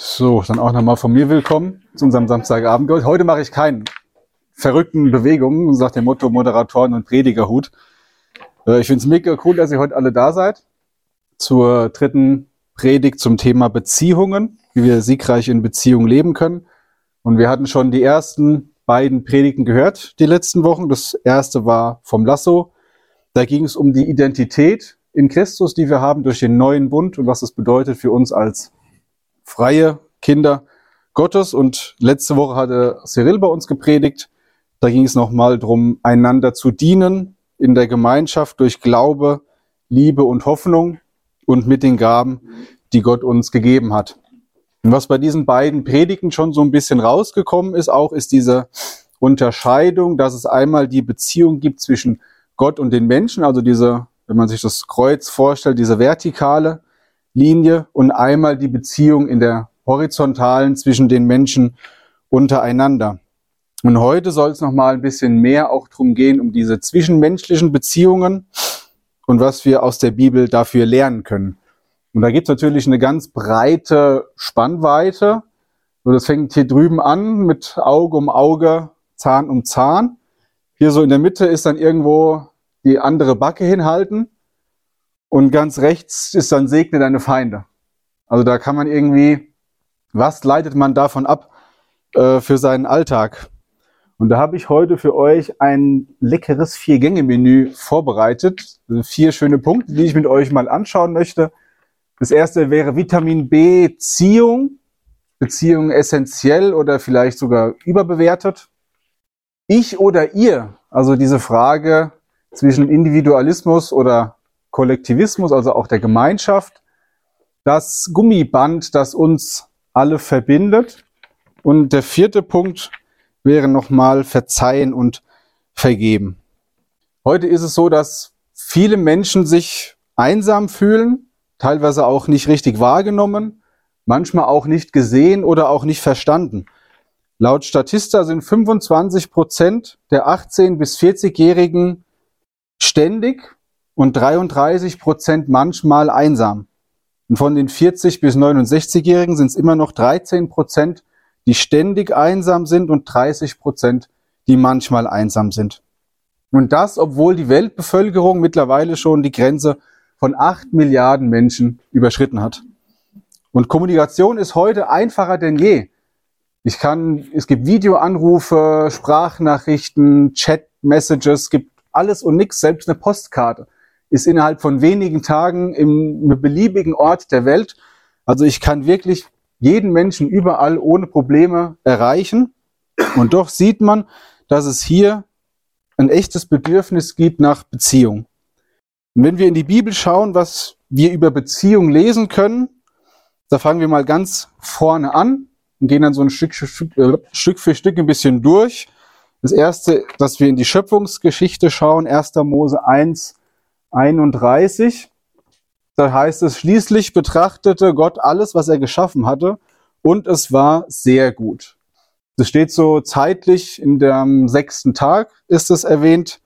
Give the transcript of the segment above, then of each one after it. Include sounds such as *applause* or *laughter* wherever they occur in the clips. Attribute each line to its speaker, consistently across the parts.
Speaker 1: So, dann auch nochmal von mir willkommen zu unserem Samstagabend. Heute mache ich keine verrückten Bewegungen, sagt der Motto Moderatoren und Predigerhut. Äh, ich finde es mega cool, dass ihr heute alle da seid zur dritten Predigt zum Thema Beziehungen, wie wir siegreich in Beziehungen leben können. Und wir hatten schon die ersten beiden Predigten gehört die letzten Wochen. Das erste war vom Lasso. Da ging es um die Identität in Christus, die wir haben durch den neuen Bund und was das bedeutet für uns als freie Kinder Gottes. Und letzte Woche hatte Cyril bei uns gepredigt. Da ging es nochmal darum, einander zu dienen in der Gemeinschaft durch Glaube, Liebe und Hoffnung und mit den Gaben, die Gott uns gegeben hat. Und was bei diesen beiden Predigten schon so ein bisschen rausgekommen ist, auch ist diese Unterscheidung, dass es einmal die Beziehung gibt zwischen Gott und den Menschen, also diese, wenn man sich das Kreuz vorstellt, diese vertikale Linie und einmal die Beziehung in der horizontalen zwischen den Menschen untereinander. Und heute soll es noch mal ein bisschen mehr auch darum gehen, um diese zwischenmenschlichen Beziehungen und was wir aus der Bibel dafür lernen können. Und da gibt es natürlich eine ganz breite Spannweite. So, das fängt hier drüben an mit Auge um Auge, Zahn um Zahn. Hier so in der Mitte ist dann irgendwo die andere Backe hinhalten. Und ganz rechts ist dann segne deine Feinde. Also da kann man irgendwie, was leitet man davon ab äh, für seinen Alltag? Und da habe ich heute für euch ein leckeres Vier-Gänge-Menü vorbereitet. Vier schöne Punkte, die ich mit euch mal anschauen möchte. Das erste wäre Vitamin B Beziehung. Beziehung essentiell oder vielleicht sogar überbewertet. Ich oder ihr, also diese Frage zwischen Individualismus oder Kollektivismus, also auch der Gemeinschaft, das Gummiband, das uns alle verbindet. Und der vierte Punkt wäre nochmal verzeihen und vergeben. Heute ist es so, dass viele Menschen sich einsam fühlen, teilweise auch nicht richtig wahrgenommen, manchmal auch nicht gesehen oder auch nicht verstanden. Laut Statista sind 25 Prozent der 18- bis 40-Jährigen ständig und 33 Prozent manchmal einsam. Und von den 40 bis 69-Jährigen sind es immer noch 13 Prozent, die ständig einsam sind und 30 Prozent, die manchmal einsam sind. Und das, obwohl die Weltbevölkerung mittlerweile schon die Grenze von 8 Milliarden Menschen überschritten hat. Und Kommunikation ist heute einfacher denn je. Ich kann, es gibt Videoanrufe, Sprachnachrichten, Chat-Messages, gibt alles und nichts, selbst eine Postkarte ist innerhalb von wenigen Tagen im beliebigen Ort der Welt. Also ich kann wirklich jeden Menschen überall ohne Probleme erreichen. Und doch sieht man, dass es hier ein echtes Bedürfnis gibt nach Beziehung. Und wenn wir in die Bibel schauen, was wir über Beziehung lesen können, da fangen wir mal ganz vorne an und gehen dann so ein Stück, äh, Stück für Stück ein bisschen durch. Das erste, dass wir in die Schöpfungsgeschichte schauen, 1. Mose 1, 31. Da heißt es, schließlich betrachtete Gott alles, was er geschaffen hatte, und es war sehr gut. Das steht so zeitlich in dem sechsten Tag ist es erwähnt.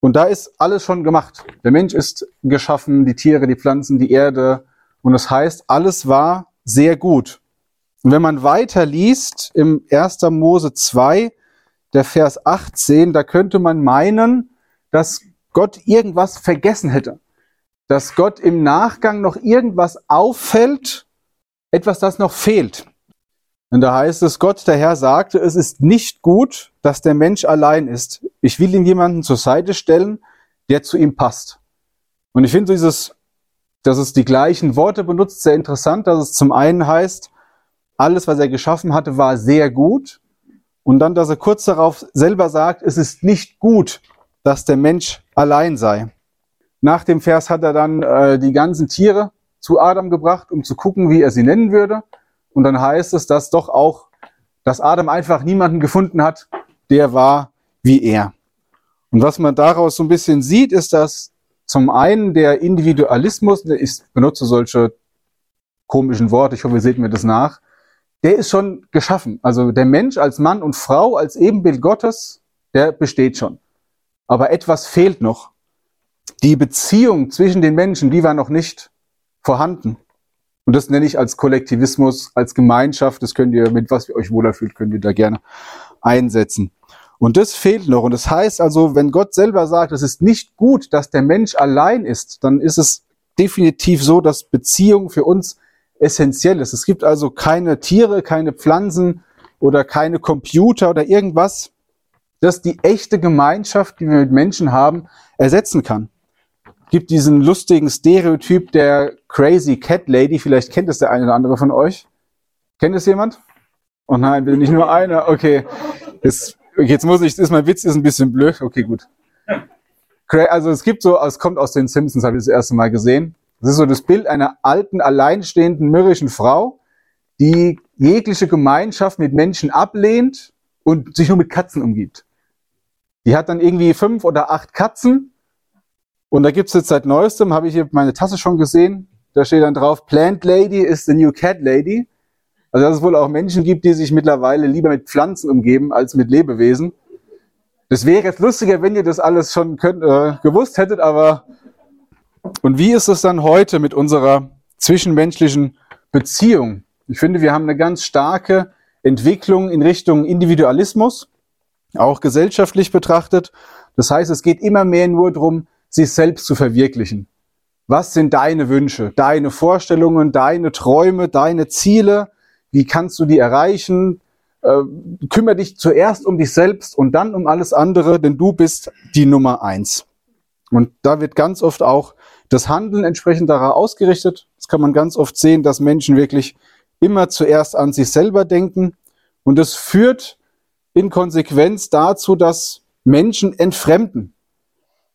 Speaker 1: Und da ist alles schon gemacht. Der Mensch ist geschaffen, die Tiere, die Pflanzen, die Erde. Und es das heißt, alles war sehr gut. Und wenn man weiter liest im 1. Mose 2, der Vers 18, da könnte man meinen, dass Gott irgendwas vergessen hätte. Dass Gott im Nachgang noch irgendwas auffällt, etwas, das noch fehlt. Und da heißt es, Gott, der Herr, sagte, es ist nicht gut, dass der Mensch allein ist. Ich will ihm jemanden zur Seite stellen, der zu ihm passt. Und ich finde dieses, dass es die gleichen Worte benutzt, sehr interessant, dass es zum einen heißt, alles, was er geschaffen hatte, war sehr gut. Und dann, dass er kurz darauf selber sagt, es ist nicht gut, dass der Mensch allein sei. Nach dem Vers hat er dann äh, die ganzen Tiere zu Adam gebracht, um zu gucken, wie er sie nennen würde. Und dann heißt es, dass doch auch, dass Adam einfach niemanden gefunden hat, der war wie er. Und was man daraus so ein bisschen sieht, ist, dass zum einen der Individualismus, ich benutze solche komischen Worte, ich hoffe, ihr seht mir das nach, der ist schon geschaffen. Also der Mensch als Mann und Frau, als Ebenbild Gottes, der besteht schon. Aber etwas fehlt noch. Die Beziehung zwischen den Menschen, die war noch nicht vorhanden. Und das nenne ich als Kollektivismus, als Gemeinschaft. Das könnt ihr, mit was ihr euch wohler fühlt, könnt ihr da gerne einsetzen. Und das fehlt noch. Und das heißt also, wenn Gott selber sagt, es ist nicht gut, dass der Mensch allein ist, dann ist es definitiv so, dass Beziehung für uns essentiell ist. Es gibt also keine Tiere, keine Pflanzen oder keine Computer oder irgendwas, das die echte Gemeinschaft, die wir mit Menschen haben, ersetzen kann. Gibt diesen lustigen Stereotyp der Crazy Cat Lady, vielleicht kennt es der eine oder andere von euch. Kennt es jemand? Oh nein, bitte nicht nur einer. Okay. Jetzt, jetzt muss ich, ist mein Witz, ist ein bisschen blöd. Okay, gut. Also es gibt so, es kommt aus den Simpsons, habe ich das erste Mal gesehen. Das ist so das Bild einer alten, alleinstehenden, mürrischen Frau, die jegliche Gemeinschaft mit Menschen ablehnt und sich nur mit Katzen umgibt. Die hat dann irgendwie fünf oder acht Katzen. Und da gibt's jetzt seit neuestem, habe ich hier meine Tasse schon gesehen, da steht dann drauf, Plant Lady is the new Cat Lady. Also dass es wohl auch Menschen gibt, die sich mittlerweile lieber mit Pflanzen umgeben als mit Lebewesen. Das wäre jetzt lustiger, wenn ihr das alles schon könnt, äh, gewusst hättet, aber und wie ist es dann heute mit unserer zwischenmenschlichen Beziehung? Ich finde, wir haben eine ganz starke Entwicklung in Richtung Individualismus, auch gesellschaftlich betrachtet. Das heißt, es geht immer mehr nur darum, sich selbst zu verwirklichen. Was sind deine Wünsche, deine Vorstellungen, deine Träume, deine Ziele? Wie kannst du die erreichen? Äh, kümmere dich zuerst um dich selbst und dann um alles andere, denn du bist die Nummer eins. Und da wird ganz oft auch das Handeln entsprechend darauf ausgerichtet. Das kann man ganz oft sehen, dass Menschen wirklich immer zuerst an sich selber denken. Und das führt in Konsequenz dazu, dass Menschen entfremden.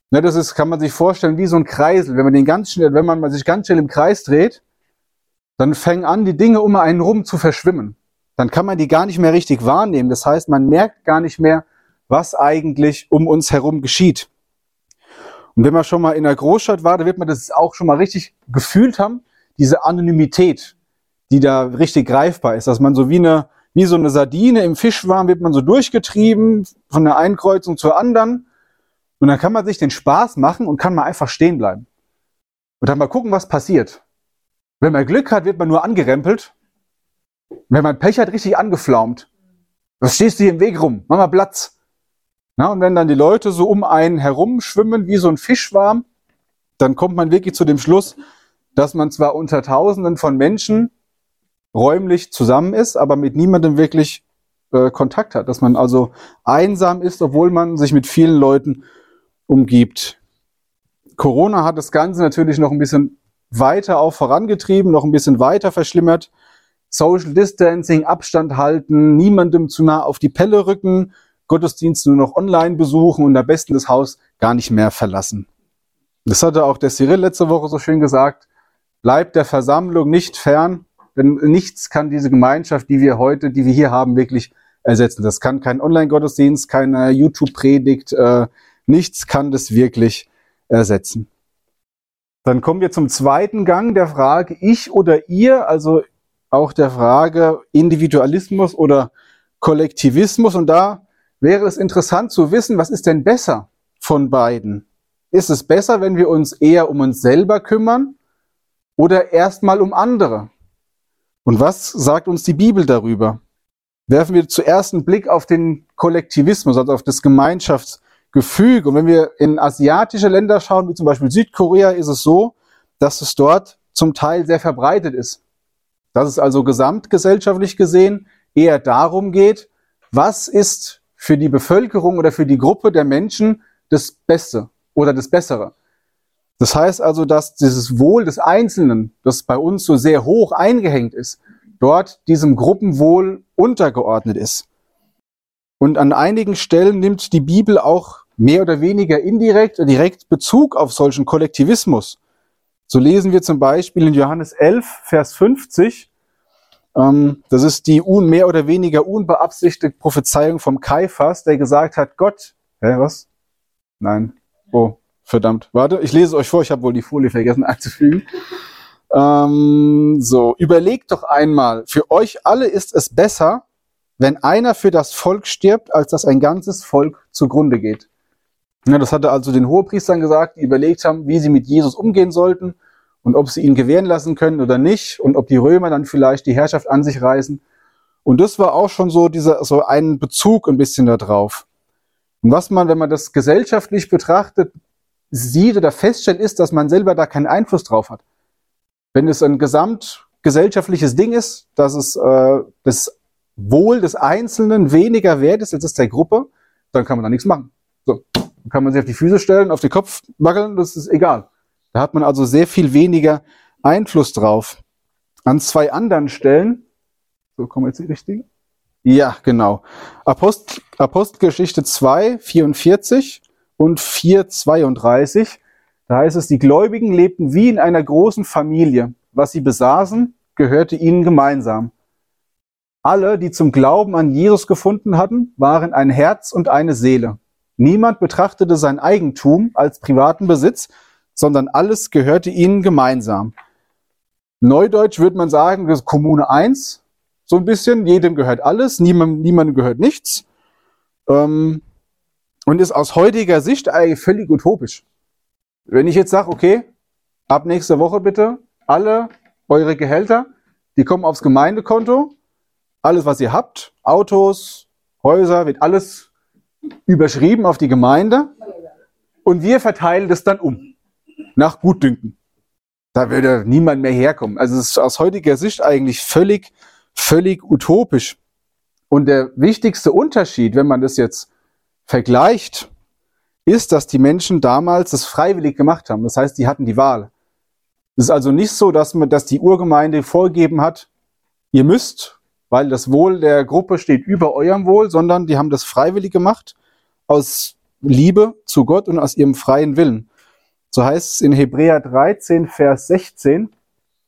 Speaker 1: Ne, das ist, kann man sich vorstellen, wie so ein Kreisel. Wenn man den ganz schnell, wenn man sich ganz schnell im Kreis dreht, dann fangen an, die Dinge um einen rum zu verschwimmen. Dann kann man die gar nicht mehr richtig wahrnehmen. Das heißt, man merkt gar nicht mehr, was eigentlich um uns herum geschieht. Und wenn man schon mal in der Großstadt war, da wird man das auch schon mal richtig gefühlt haben, diese Anonymität, die da richtig greifbar ist, dass man so wie eine, wie so eine Sardine im Fischwarm wird man so durchgetrieben von der einen Kreuzung zur anderen. Und dann kann man sich den Spaß machen und kann mal einfach stehen bleiben. Und dann mal gucken, was passiert. Wenn man Glück hat, wird man nur angerempelt. Wenn man Pech hat, richtig angeflaumt. Was stehst du hier im Weg rum? Mach mal Platz. Na, und wenn dann die Leute so um einen herum schwimmen wie so ein Fischwarm, dann kommt man wirklich zu dem Schluss, dass man zwar unter Tausenden von Menschen räumlich zusammen ist, aber mit niemandem wirklich äh, Kontakt hat. Dass man also einsam ist, obwohl man sich mit vielen Leuten umgibt. Corona hat das Ganze natürlich noch ein bisschen weiter auch vorangetrieben, noch ein bisschen weiter verschlimmert. Social Distancing, Abstand halten, niemandem zu nah auf die Pelle rücken, Gottesdienst nur noch online besuchen und am besten das Haus gar nicht mehr verlassen. Das hatte auch der Cyril letzte Woche so schön gesagt. Bleibt der Versammlung nicht fern, denn nichts kann diese Gemeinschaft, die wir heute, die wir hier haben, wirklich ersetzen. Das kann kein Online-Gottesdienst, keine YouTube-Predigt, äh, nichts kann das wirklich ersetzen. Dann kommen wir zum zweiten Gang der Frage ich oder ihr, also auch der Frage Individualismus oder Kollektivismus. Und da wäre es interessant zu wissen, was ist denn besser von beiden? Ist es besser, wenn wir uns eher um uns selber kümmern oder erstmal um andere? Und was sagt uns die Bibel darüber? Werfen wir zuerst einen Blick auf den Kollektivismus, also auf das Gemeinschaftsgefüge. Und wenn wir in asiatische Länder schauen, wie zum Beispiel Südkorea, ist es so, dass es dort zum Teil sehr verbreitet ist. Dass es also gesamtgesellschaftlich gesehen eher darum geht, was ist für die Bevölkerung oder für die Gruppe der Menschen das Beste oder das Bessere. Das heißt also, dass dieses Wohl des Einzelnen, das bei uns so sehr hoch eingehängt ist, dort diesem Gruppenwohl untergeordnet ist. Und an einigen Stellen nimmt die Bibel auch mehr oder weniger indirekt oder direkt Bezug auf solchen Kollektivismus. So lesen wir zum Beispiel in Johannes 11, Vers 50, ähm, das ist die un, mehr oder weniger unbeabsichtigte Prophezeiung vom Kaiphas, der gesagt hat, Gott, hä, was? Nein. Oh, verdammt. Warte, ich lese euch vor, ich habe wohl die Folie vergessen *laughs* einzufügen. Ähm, so, überlegt doch einmal, für euch alle ist es besser, wenn einer für das Volk stirbt, als dass ein ganzes Volk zugrunde geht. Ja, das hatte also den Hohepriestern gesagt, die überlegt haben, wie sie mit Jesus umgehen sollten. und ob sie ihn gewähren lassen können oder nicht und ob die Römer dann vielleicht die Herrschaft an sich reißen. Und das war auch schon so dieser, so ein Bezug ein bisschen darauf. Und was man, wenn man das gesellschaftlich betrachtet, sieht oder feststellt, ist, dass man selber da keinen Einfluss drauf hat. Wenn es ein gesamtgesellschaftliches Ding ist, dass es äh, das Wohl des Einzelnen weniger wert ist als das der Gruppe, dann kann man da nichts machen. So, dann kann man sich auf die Füße stellen, auf den Kopf wackeln, das ist egal. Da hat man also sehr viel weniger Einfluss drauf. An zwei anderen Stellen, so kommen jetzt die richtigen. Ja, genau. Apost Apostelgeschichte 2, 44 und 4, 32. Da heißt es, die Gläubigen lebten wie in einer großen Familie. Was sie besaßen, gehörte ihnen gemeinsam. Alle, die zum Glauben an Jesus gefunden hatten, waren ein Herz und eine Seele. Niemand betrachtete sein Eigentum als privaten Besitz, sondern alles gehörte ihnen gemeinsam. Neudeutsch würde man sagen, das ist Kommune 1, so ein bisschen, jedem gehört alles, niemand, niemandem gehört nichts. Ähm, und ist aus heutiger Sicht eigentlich völlig utopisch. Wenn ich jetzt sage, okay, ab nächster Woche bitte alle eure Gehälter, die kommen aufs Gemeindekonto, alles was ihr habt, Autos, Häuser, wird alles überschrieben auf die Gemeinde und wir verteilen das dann um nach Gutdünken. Da würde niemand mehr herkommen. Also es ist aus heutiger Sicht eigentlich völlig, völlig utopisch. Und der wichtigste Unterschied, wenn man das jetzt vergleicht, ist, dass die Menschen damals das freiwillig gemacht haben. Das heißt, die hatten die Wahl. Es ist also nicht so, dass man, dass die Urgemeinde vorgegeben hat, ihr müsst, weil das Wohl der Gruppe steht über eurem Wohl, sondern die haben das freiwillig gemacht aus Liebe zu Gott und aus ihrem freien Willen. So heißt es in Hebräer 13, Vers 16.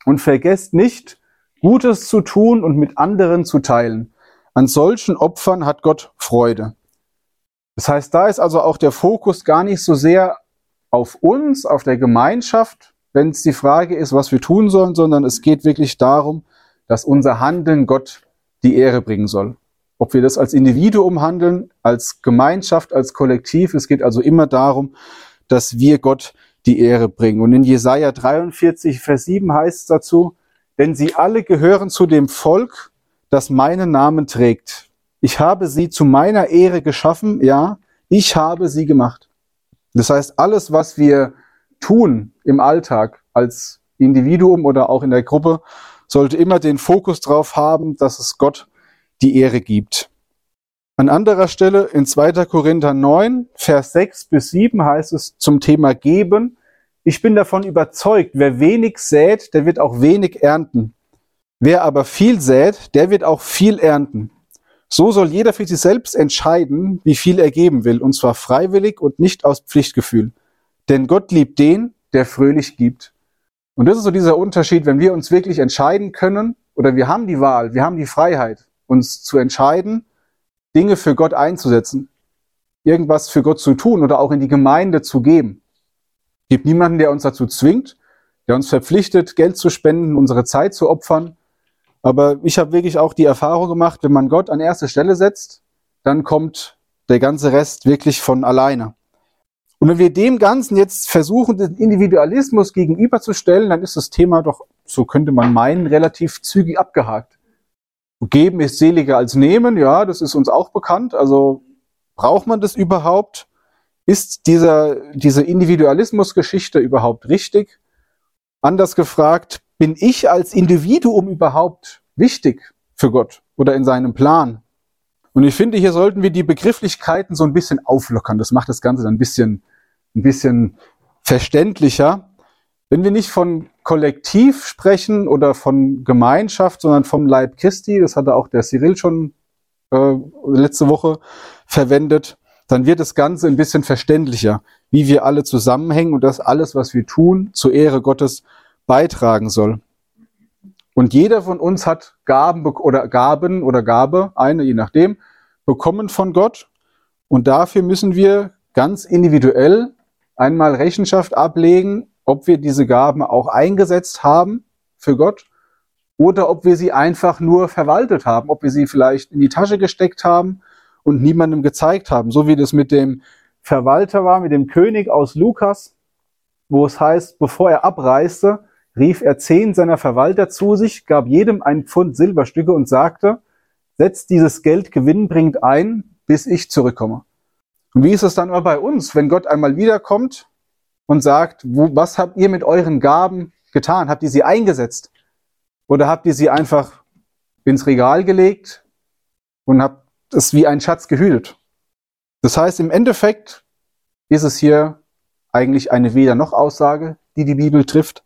Speaker 1: Und vergesst nicht, Gutes zu tun und mit anderen zu teilen. An solchen Opfern hat Gott Freude. Das heißt, da ist also auch der Fokus gar nicht so sehr auf uns, auf der Gemeinschaft, wenn es die Frage ist, was wir tun sollen, sondern es geht wirklich darum, dass unser Handeln Gott die Ehre bringen soll. Ob wir das als Individuum handeln, als Gemeinschaft, als Kollektiv, es geht also immer darum, dass wir Gott die Ehre bringen. Und in Jesaja 43, Vers 7 heißt es dazu, denn sie alle gehören zu dem Volk, das meinen Namen trägt. Ich habe sie zu meiner Ehre geschaffen, ja, ich habe sie gemacht. Das heißt, alles, was wir tun im Alltag als Individuum oder auch in der Gruppe, sollte immer den Fokus darauf haben, dass es Gott die Ehre gibt. An anderer Stelle in 2. Korinther 9, Vers 6 bis 7 heißt es zum Thema Geben, ich bin davon überzeugt, wer wenig sät, der wird auch wenig ernten. Wer aber viel sät, der wird auch viel ernten. So soll jeder für sich selbst entscheiden, wie viel er geben will, und zwar freiwillig und nicht aus Pflichtgefühl. Denn Gott liebt den, der fröhlich gibt. Und das ist so dieser Unterschied, wenn wir uns wirklich entscheiden können, oder wir haben die Wahl, wir haben die Freiheit, uns zu entscheiden, Dinge für Gott einzusetzen, irgendwas für Gott zu tun oder auch in die Gemeinde zu geben. Es gibt niemanden, der uns dazu zwingt, der uns verpflichtet, Geld zu spenden, unsere Zeit zu opfern. Aber ich habe wirklich auch die Erfahrung gemacht, wenn man Gott an erste Stelle setzt, dann kommt der ganze Rest wirklich von alleine. Und wenn wir dem Ganzen jetzt versuchen, den Individualismus gegenüberzustellen, dann ist das Thema doch, so könnte man meinen, relativ zügig abgehakt. Geben ist seliger als nehmen, ja, das ist uns auch bekannt. Also braucht man das überhaupt? Ist dieser, diese Individualismusgeschichte überhaupt richtig? Anders gefragt, bin ich als Individuum überhaupt wichtig für Gott oder in seinem Plan? Und ich finde, hier sollten wir die Begrifflichkeiten so ein bisschen auflockern. Das macht das Ganze dann ein bisschen, ein bisschen verständlicher. Wenn wir nicht von Kollektiv sprechen oder von Gemeinschaft, sondern vom Leib Christi, das hatte auch der Cyril schon äh, letzte Woche verwendet, dann wird das Ganze ein bisschen verständlicher, wie wir alle zusammenhängen und dass alles, was wir tun, zur Ehre Gottes beitragen soll. Und jeder von uns hat Gaben oder Gaben oder Gabe, eine je nachdem, bekommen von Gott. Und dafür müssen wir ganz individuell einmal Rechenschaft ablegen, ob wir diese Gaben auch eingesetzt haben für Gott oder ob wir sie einfach nur verwaltet haben, ob wir sie vielleicht in die Tasche gesteckt haben und niemandem gezeigt haben, so wie das mit dem Verwalter war, mit dem König aus Lukas, wo es heißt, bevor er abreiste, rief er zehn seiner Verwalter zu sich, gab jedem ein Pfund Silberstücke und sagte, setzt dieses Geld gewinnbringend ein, bis ich zurückkomme. Und wie ist es dann immer bei uns, wenn Gott einmal wiederkommt und sagt, wo, was habt ihr mit euren Gaben getan? Habt ihr sie eingesetzt? Oder habt ihr sie einfach ins Regal gelegt und habt es wie ein Schatz gehütet? Das heißt, im Endeffekt ist es hier eigentlich eine Weder-noch-Aussage, die die Bibel trifft.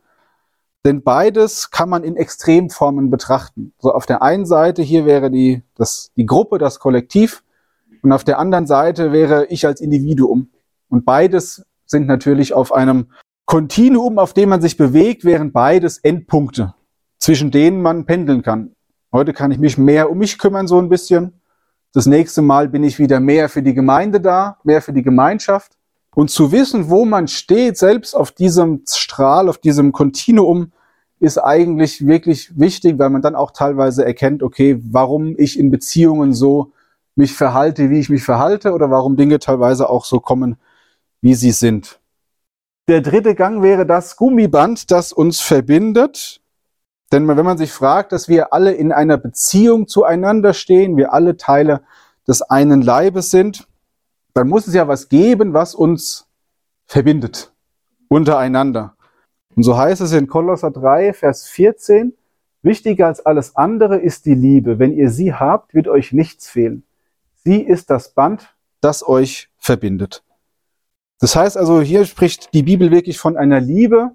Speaker 1: Denn beides kann man in Extremformen betrachten. So auf der einen Seite hier wäre die, das, die Gruppe, das Kollektiv, und auf der anderen Seite wäre ich als Individuum. Und beides sind natürlich auf einem Kontinuum, auf dem man sich bewegt, wären beides Endpunkte, zwischen denen man pendeln kann. Heute kann ich mich mehr um mich kümmern, so ein bisschen. Das nächste Mal bin ich wieder mehr für die Gemeinde da, mehr für die Gemeinschaft. Und zu wissen, wo man steht, selbst auf diesem Strahl, auf diesem Kontinuum, ist eigentlich wirklich wichtig, weil man dann auch teilweise erkennt, okay, warum ich in Beziehungen so mich verhalte, wie ich mich verhalte oder warum Dinge teilweise auch so kommen, wie sie sind. Der dritte Gang wäre das Gummiband, das uns verbindet. Denn wenn man sich fragt, dass wir alle in einer Beziehung zueinander stehen, wir alle Teile des einen Leibes sind, dann muss es ja was geben, was uns verbindet untereinander. Und so heißt es in Kolosser 3, Vers 14, wichtiger als alles andere ist die Liebe. Wenn ihr sie habt, wird euch nichts fehlen. Sie ist das Band, das euch verbindet. Das heißt also, hier spricht die Bibel wirklich von einer Liebe,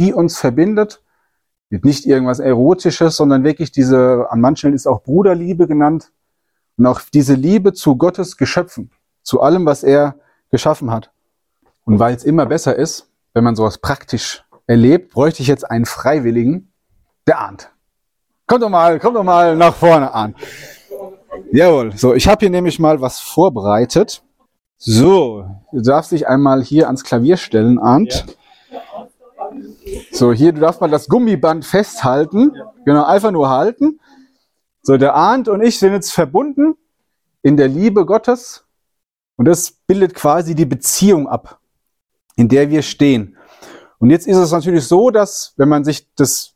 Speaker 1: die uns verbindet. Nicht irgendwas Erotisches, sondern wirklich diese, an manchen ist auch Bruderliebe genannt. Und auch diese Liebe zu Gottes Geschöpfen zu allem, was er geschaffen hat. Und weil es immer besser ist, wenn man sowas praktisch erlebt, bräuchte ich jetzt einen Freiwilligen, der ahnt. Kommt doch mal, kommt doch mal nach vorne an. Jawohl. So, ich habe hier nämlich mal was vorbereitet. So, du darfst dich einmal hier ans Klavier stellen, Arndt. So, hier, du darfst mal das Gummiband festhalten. Genau, einfach nur halten. So, der Arndt und ich sind jetzt verbunden in der Liebe Gottes und das bildet quasi die Beziehung ab, in der wir stehen. Und jetzt ist es natürlich so, dass wenn man sich das,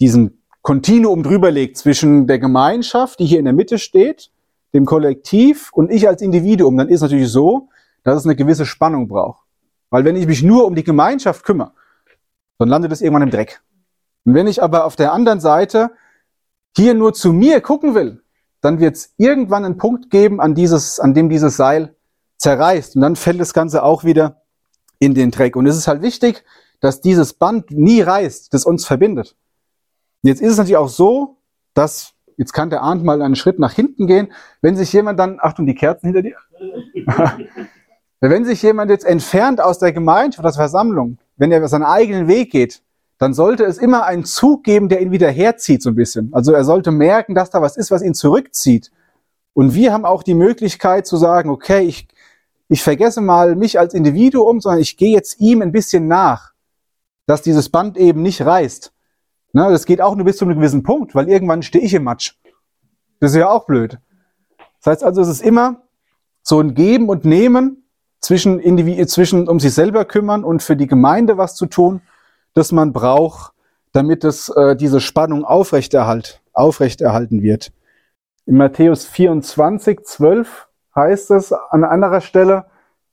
Speaker 1: diesen Kontinuum drüberlegt zwischen der Gemeinschaft, die hier in der Mitte steht, dem Kollektiv und ich als Individuum, dann ist es natürlich so, dass es eine gewisse Spannung braucht. Weil wenn ich mich nur um die Gemeinschaft kümmere, dann landet es irgendwann im Dreck. Und wenn ich aber auf der anderen Seite hier nur zu mir gucken will, dann wird es irgendwann einen Punkt geben, an, dieses, an dem dieses Seil zerreißt. Und dann fällt das Ganze auch wieder in den Dreck. Und es ist halt wichtig, dass dieses Band nie reißt, das uns verbindet. Jetzt ist es natürlich auch so, dass, jetzt kann der Arndt mal einen Schritt nach hinten gehen, wenn sich jemand dann, Achtung, die Kerzen hinter dir. *laughs* wenn sich jemand jetzt entfernt aus der Gemeinschaft, aus der Versammlung, wenn er seinen eigenen Weg geht, dann sollte es immer einen Zug geben, der ihn wieder herzieht, so ein bisschen. Also er sollte merken, dass da was ist, was ihn zurückzieht. Und wir haben auch die Möglichkeit zu sagen, okay, ich ich vergesse mal mich als Individuum, sondern ich gehe jetzt ihm ein bisschen nach, dass dieses Band eben nicht reißt. Na, das geht auch nur bis zu einem gewissen Punkt, weil irgendwann stehe ich im Matsch. Das ist ja auch blöd. Das heißt also, es ist immer so ein Geben und Nehmen zwischen, Individu zwischen um sich selber kümmern und für die Gemeinde was zu tun, das man braucht, damit es äh, diese Spannung aufrechterhalt, aufrechterhalten wird. In Matthäus 24, 12 heißt es an anderer Stelle,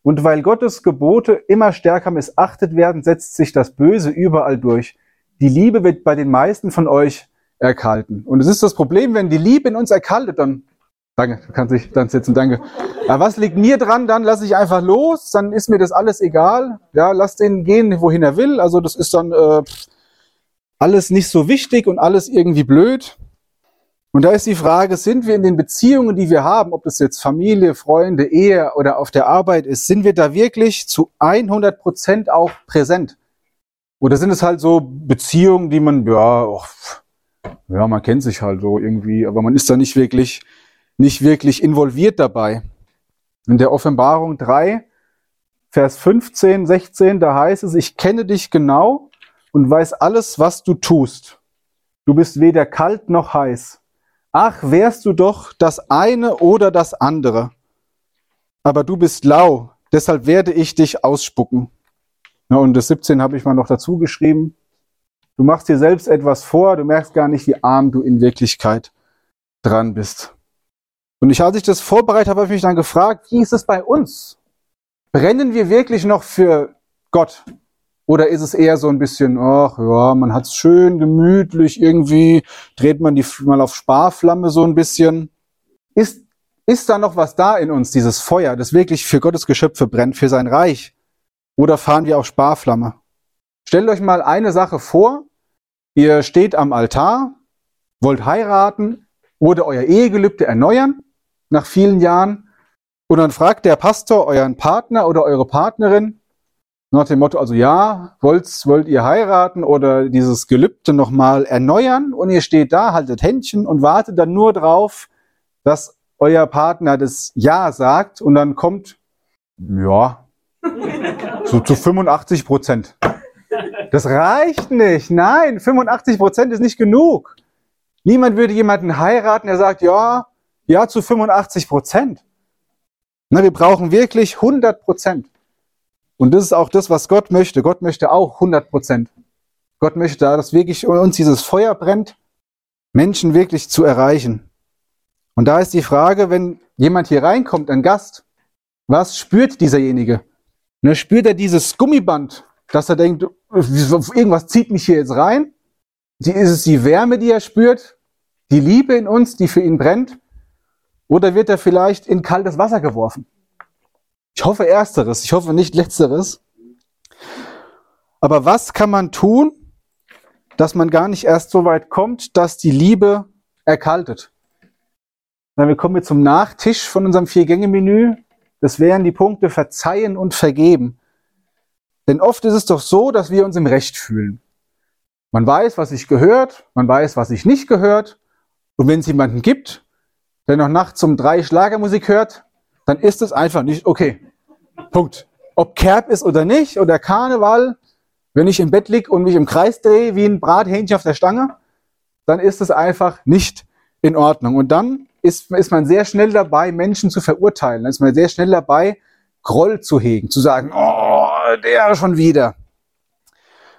Speaker 1: und weil Gottes Gebote immer stärker missachtet werden, setzt sich das Böse überall durch. Die Liebe wird bei den meisten von euch erkalten. Und es ist das Problem, wenn die Liebe in uns erkaltet, dann, danke, du kannst dich dann sitzen, danke. Aber was liegt mir dran? Dann lasse ich einfach los, dann ist mir das alles egal. Ja, lass den gehen, wohin er will. Also das ist dann äh, alles nicht so wichtig und alles irgendwie blöd. Und da ist die Frage, sind wir in den Beziehungen, die wir haben, ob das jetzt Familie, Freunde, Ehe oder auf der Arbeit ist, sind wir da wirklich zu 100 Prozent auch präsent? Oder sind es halt so Beziehungen, die man, ja, oh, ja, man kennt sich halt so irgendwie, aber man ist da nicht wirklich, nicht wirklich involviert dabei. In der Offenbarung 3, Vers 15, 16, da heißt es, ich kenne dich genau und weiß alles, was du tust. Du bist weder kalt noch heiß. Ach, wärst du doch das eine oder das andere. Aber du bist lau, deshalb werde ich dich ausspucken. Ja, und das 17 habe ich mal noch dazu geschrieben. Du machst dir selbst etwas vor, du merkst gar nicht, wie arm du in Wirklichkeit dran bist. Und ich, als ich das vorbereitet habe, habe ich mich dann gefragt, wie ist es bei uns? Brennen wir wirklich noch für Gott? Oder ist es eher so ein bisschen, ach ja, man hat es schön gemütlich, irgendwie dreht man die mal auf Sparflamme so ein bisschen. Ist, ist da noch was da in uns, dieses Feuer, das wirklich für Gottes Geschöpfe brennt, für sein Reich? Oder fahren wir auf Sparflamme? Stellt euch mal eine Sache vor. Ihr steht am Altar, wollt heiraten oder euer Ehegelübde erneuern nach vielen Jahren. Und dann fragt der Pastor euren Partner oder eure Partnerin nach dem Motto, also ja, wollt, wollt ihr heiraten oder dieses Gelübde nochmal erneuern? Und ihr steht da, haltet Händchen und wartet dann nur drauf, dass euer Partner das Ja sagt und dann kommt, ja, *laughs* so zu 85 Prozent. Das reicht nicht. Nein, 85 Prozent ist nicht genug. Niemand würde jemanden heiraten, der sagt, ja, ja zu 85 Prozent. Na, wir brauchen wirklich 100 Prozent. Und das ist auch das, was Gott möchte. Gott möchte auch 100 Prozent. Gott möchte da, dass wirklich uns dieses Feuer brennt, Menschen wirklich zu erreichen. Und da ist die Frage, wenn jemand hier reinkommt, ein Gast, was spürt dieserjenige? Ne, spürt er dieses Gummiband, dass er denkt, irgendwas zieht mich hier jetzt rein? Die, ist es die Wärme, die er spürt? Die Liebe in uns, die für ihn brennt? Oder wird er vielleicht in kaltes Wasser geworfen? Ich hoffe ersteres, ich hoffe nicht letzteres. Aber was kann man tun, dass man gar nicht erst so weit kommt, dass die Liebe erkaltet? Wir kommen jetzt zum Nachtisch von unserem Vier-Gänge-Menü. Das wären die Punkte Verzeihen und Vergeben. Denn oft ist es doch so, dass wir uns im Recht fühlen. Man weiß, was sich gehört, man weiß, was sich nicht gehört. Und wenn es jemanden gibt, der noch nachts um drei Schlagermusik hört, dann ist es einfach nicht okay. Punkt. Ob Kerb ist oder nicht, oder Karneval, wenn ich im Bett lieg und mich im Kreis drehe wie ein Brathähnchen auf der Stange, dann ist es einfach nicht in Ordnung. Und dann ist, ist man sehr schnell dabei, Menschen zu verurteilen. Dann ist man sehr schnell dabei, Groll zu hegen, zu sagen, oh, der schon wieder.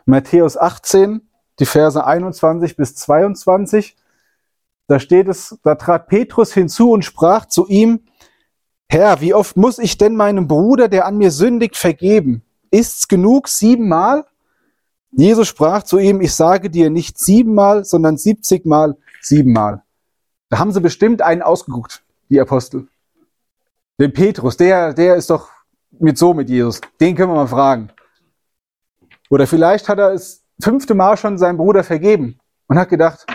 Speaker 1: Matthäus 18, die Verse 21 bis 22, da steht es, da trat Petrus hinzu und sprach zu ihm, Herr, wie oft muss ich denn meinem Bruder, der an mir sündigt, vergeben? Ist's genug siebenmal? Jesus sprach zu ihm, ich sage dir nicht siebenmal, sondern siebzigmal siebenmal. Da haben sie bestimmt einen ausgeguckt, die Apostel. Den Petrus, der, der ist doch mit so mit Jesus. Den können wir mal fragen. Oder vielleicht hat er es fünfte Mal schon seinem Bruder vergeben und hat gedacht,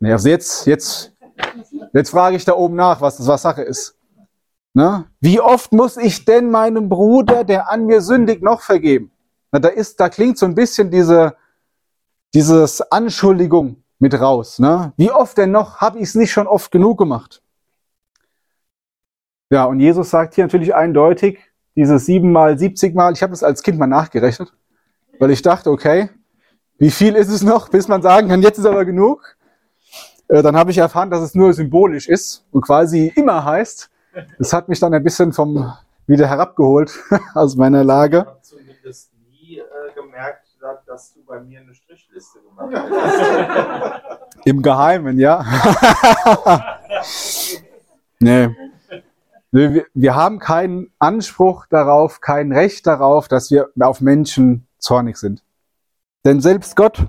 Speaker 1: nee, also jetzt, jetzt, jetzt frage ich da oben nach, was das was Sache ist. Na? Wie oft muss ich denn meinem Bruder, der an mir sündigt, noch vergeben? Na, da ist, da klingt so ein bisschen diese, dieses Anschuldigung mit raus. Ne? Wie oft denn noch? Habe ich es nicht schon oft genug gemacht? Ja, und Jesus sagt hier natürlich eindeutig, dieses siebenmal, siebzigmal, ich habe das als Kind mal nachgerechnet, weil ich dachte, okay, wie viel ist es noch, bis man sagen kann, jetzt ist aber genug. Äh, dann habe ich erfahren, dass es nur symbolisch ist und quasi immer heißt. Das hat mich dann ein bisschen vom wieder herabgeholt *laughs* aus meiner Lage. Ich habe zumindest nie äh, gemerkt, dass du bei mir eine Strichliste gemacht hast. *laughs* Im Geheimen, ja. *laughs* nee. Wir haben keinen Anspruch darauf, kein Recht darauf, dass wir auf Menschen zornig sind. Denn selbst Gott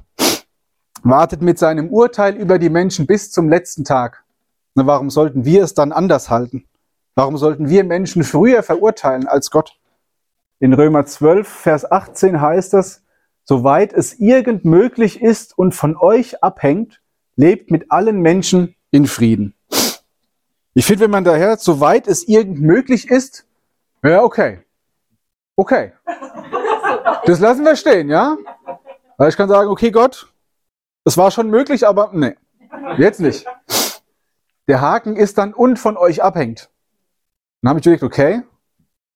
Speaker 1: wartet mit seinem Urteil über die Menschen bis zum letzten Tag. Na, warum sollten wir es dann anders halten? Warum sollten wir Menschen früher verurteilen als Gott? In Römer 12, Vers 18 heißt es, soweit es irgend möglich ist und von euch abhängt, lebt mit allen Menschen in Frieden. Ich finde, wenn man daher, soweit es irgend möglich ist, ja, okay. Okay. Das lassen wir stehen, ja? Weil ich kann sagen, okay, Gott, es war schon möglich, aber nee, jetzt nicht. Der Haken ist dann und von euch abhängt. Dann habe ich überlegt, okay,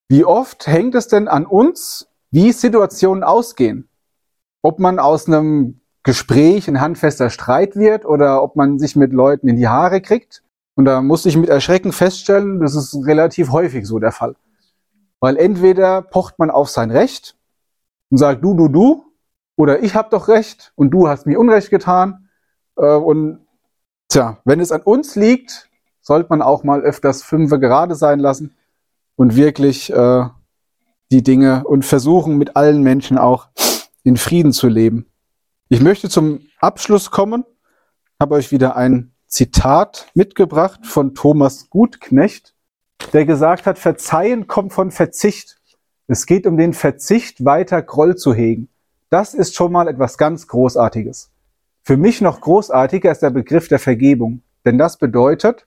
Speaker 1: wie oft hängt es denn an uns, wie Situationen ausgehen? Ob man aus einem Gespräch ein handfester Streit wird oder ob man sich mit Leuten in die Haare kriegt und da musste ich mit Erschrecken feststellen, das ist relativ häufig so der Fall. Weil entweder pocht man auf sein Recht und sagt du, du, du, Oder ich habe doch recht und du hast mir Unrecht getan. Äh, und tja, wenn es an uns liegt, sollte man auch mal öfters Fünfe gerade sein lassen und wirklich äh, die Dinge und versuchen mit allen Menschen auch in Frieden zu leben. Ich möchte zum Abschluss kommen, habe euch wieder ein Zitat mitgebracht von Thomas Gutknecht, der gesagt hat, Verzeihen kommt von Verzicht. Es geht um den Verzicht, weiter Groll zu hegen. Das ist schon mal etwas ganz Großartiges. Für mich noch großartiger ist der Begriff der Vergebung, denn das bedeutet,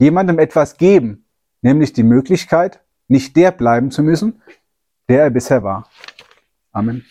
Speaker 1: jemandem etwas geben, nämlich die Möglichkeit, nicht der bleiben zu müssen, der er bisher war. Amen.